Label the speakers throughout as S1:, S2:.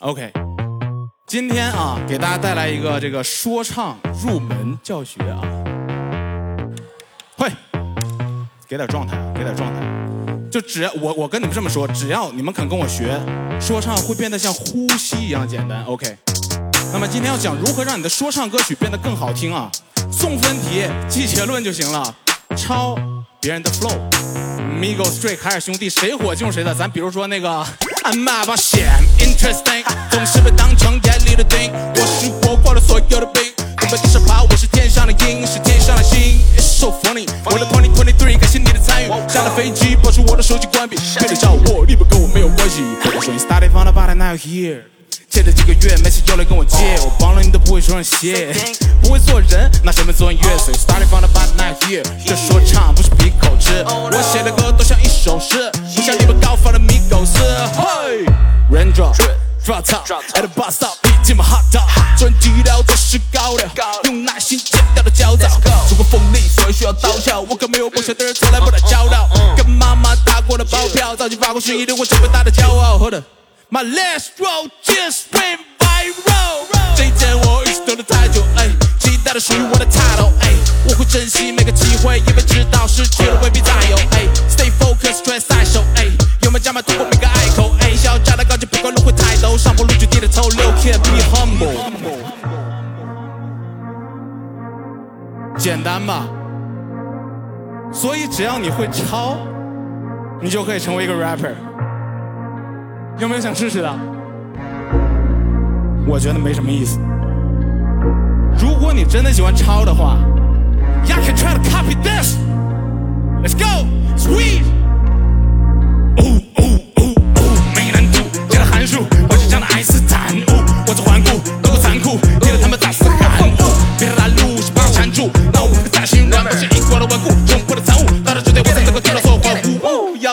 S1: OK，今天啊，给大家带来一个这个说唱入门教学啊。会，给点状态啊，给点状态。就只要我我跟你们这么说，只要你们肯跟我学，说唱会变得像呼吸一样简单。OK。那么今天要讲如何让你的说唱歌曲变得更好听啊？送分题记结论就行了，抄别人的 flow。Migos、Drake、海尔兄弟谁火就用谁的。咱比如说那个 I'm my 把 shit interesting，总是被当成眼里的钉。我是活过了所有的病，我在地上爬，我是天上的鹰，是天上的星。It's so funny，我的2023，感谢你的参与。下了飞机，保持我的手机关闭，别来找我，你们跟我没有关系。我说你 started from the bottom now here。借了几个月，没钱又来跟我借，我帮了你都不会说声谢，不会做人，拿什么做音乐？所以 started from the bottom now here，这说唱不是皮口吃，我写的歌都像一首诗，不像你们高仿的米狗丝。嘿，Raindrop。Drop top at the bus stop，一进门 hot dog，专辑料就是高的，用耐心剪掉的焦躁，如果锋利，所以需要刀鞘。我跟没有梦想的人从来不打交道，跟妈妈打过的包票，早就发过誓，一定会成为大的骄傲。Hold My last roll just went viral，这一件我一直等的太久，哎，期待的属于我的 title，哎，我会珍惜每个机会，因为知道失去了未必再有，哎，Stay focused，专赛手，哎，有没有加码突破简单吧？所以只要你会抄，你就可以成为一个 rapper。有没有想试试的？我觉得没什么意思。如果你真的喜欢抄的话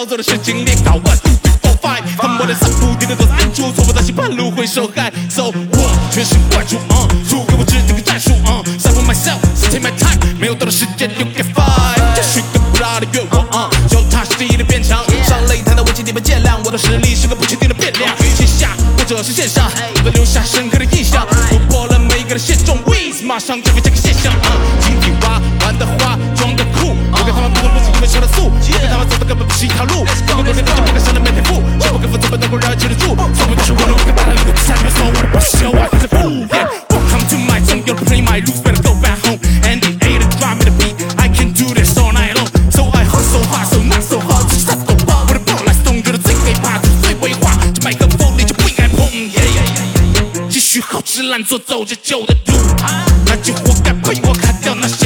S1: 要做的事情列搞完。他们的散步，敌人都在暗处，错误担心半路会受害。So 我全神贯注，嗯，输给我制定个战术，嗯，Set for myself, take my time，没有多的时间留给 five，这是个不大的愿望，嗯，脚踏实地的变强，上擂台的危机你们见谅，我的实力是个不确定的变量，线下或者是线上，我留下深刻的印象，突破了每一个的现状，Wiz 马上就会这个现象，根本不是一条路，根本不连就不敢上的每天富。我跟负责本能够让人记得住，错不就是我路一个大的路，下面说我的不朽，我还在复原。Welcome to my zone, you play my lose, better go back home. And the A to drop me the beat, I can do this all night long. So I hustle hard, so not so hard, 就是杀狗棒。我的 ball like stone，觉得最可怕就是最威化，这麦克风你就不应该碰。继续好吃懒做，走着旧的路，那就活该被我砍掉那些。